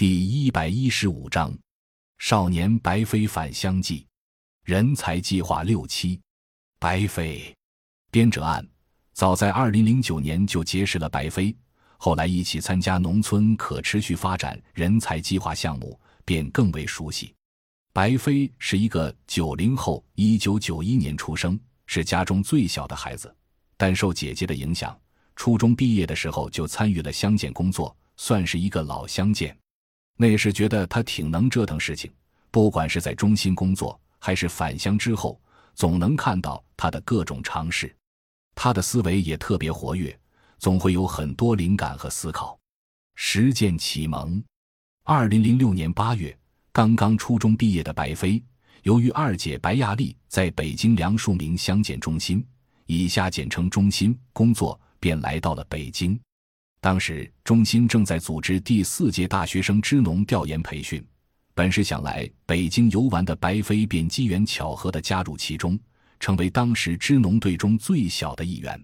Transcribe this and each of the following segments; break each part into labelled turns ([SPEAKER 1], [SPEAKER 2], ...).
[SPEAKER 1] 第一百一十五章：少年白飞返乡记，人才计划六期。白飞，编者按：早在二零零九年就结识了白飞，后来一起参加农村可持续发展人才计划项目，便更为熟悉。白飞是一个九零后，一九九一年出生，是家中最小的孩子，但受姐姐的影响，初中毕业的时候就参与了乡建工作，算是一个老乡见。那时觉得他挺能折腾事情，不管是在中心工作，还是返乡之后，总能看到他的各种尝试。他的思维也特别活跃，总会有很多灵感和思考。实践启蒙。二零零六年八月，刚刚初中毕业的白飞，由于二姐白亚丽在北京梁漱溟乡建中心（以下简称中心）工作，便来到了北京。当时中心正在组织第四届大学生支农调研培训，本是想来北京游玩的白飞，便机缘巧合地加入其中，成为当时支农队中最小的一员。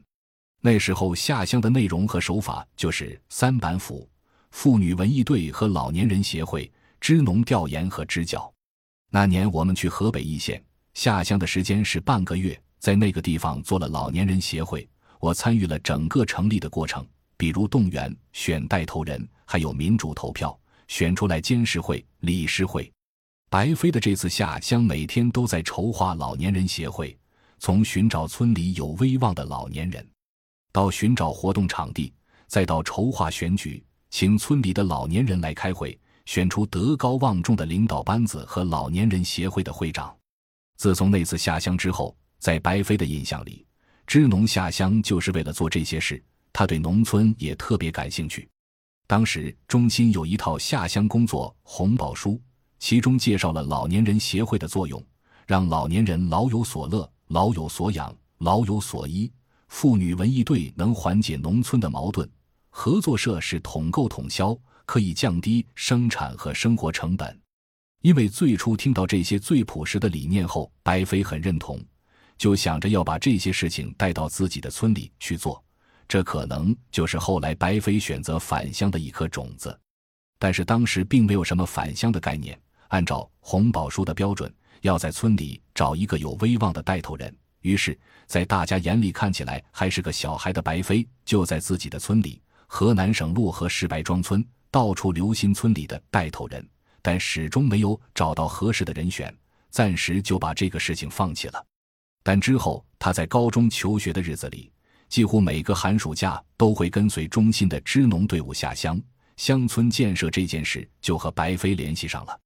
[SPEAKER 1] 那时候下乡的内容和手法就是三板斧、妇女文艺队和老年人协会支农调研和支教。那年我们去河北易县下乡的时间是半个月，在那个地方做了老年人协会，我参与了整个成立的过程。比如动员、选带头人，还有民主投票选出来监事会、理事会。白飞的这次下乡，每天都在筹划老年人协会，从寻找村里有威望的老年人，到寻找活动场地，再到筹划选举，请村里的老年人来开会，选出德高望重的领导班子和老年人协会的会长。自从那次下乡之后，在白飞的印象里，支农下乡就是为了做这些事。他对农村也特别感兴趣。当时中心有一套下乡工作红宝书，其中介绍了老年人协会的作用，让老年人老有所乐、老有所养、老有所依；妇女文艺队能缓解农村的矛盾；合作社是统购统销，可以降低生产和生活成本。因为最初听到这些最朴实的理念后，白飞很认同，就想着要把这些事情带到自己的村里去做。这可能就是后来白飞选择返乡的一颗种子，但是当时并没有什么返乡的概念。按照红宝书的标准，要在村里找一个有威望的带头人。于是，在大家眼里看起来还是个小孩的白飞，就在自己的村里——河南省漯河市白庄村，到处留心村里的带头人，但始终没有找到合适的人选，暂时就把这个事情放弃了。但之后，他在高中求学的日子里。几乎每个寒暑假都会跟随中心的支农队伍下乡，乡村建设这件事就和白飞联系上了。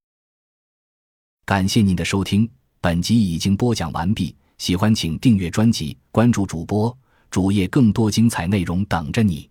[SPEAKER 1] 感谢您的收听，本集已经播讲完毕。喜欢请订阅专辑，关注主播主页，更多精彩内容等着你。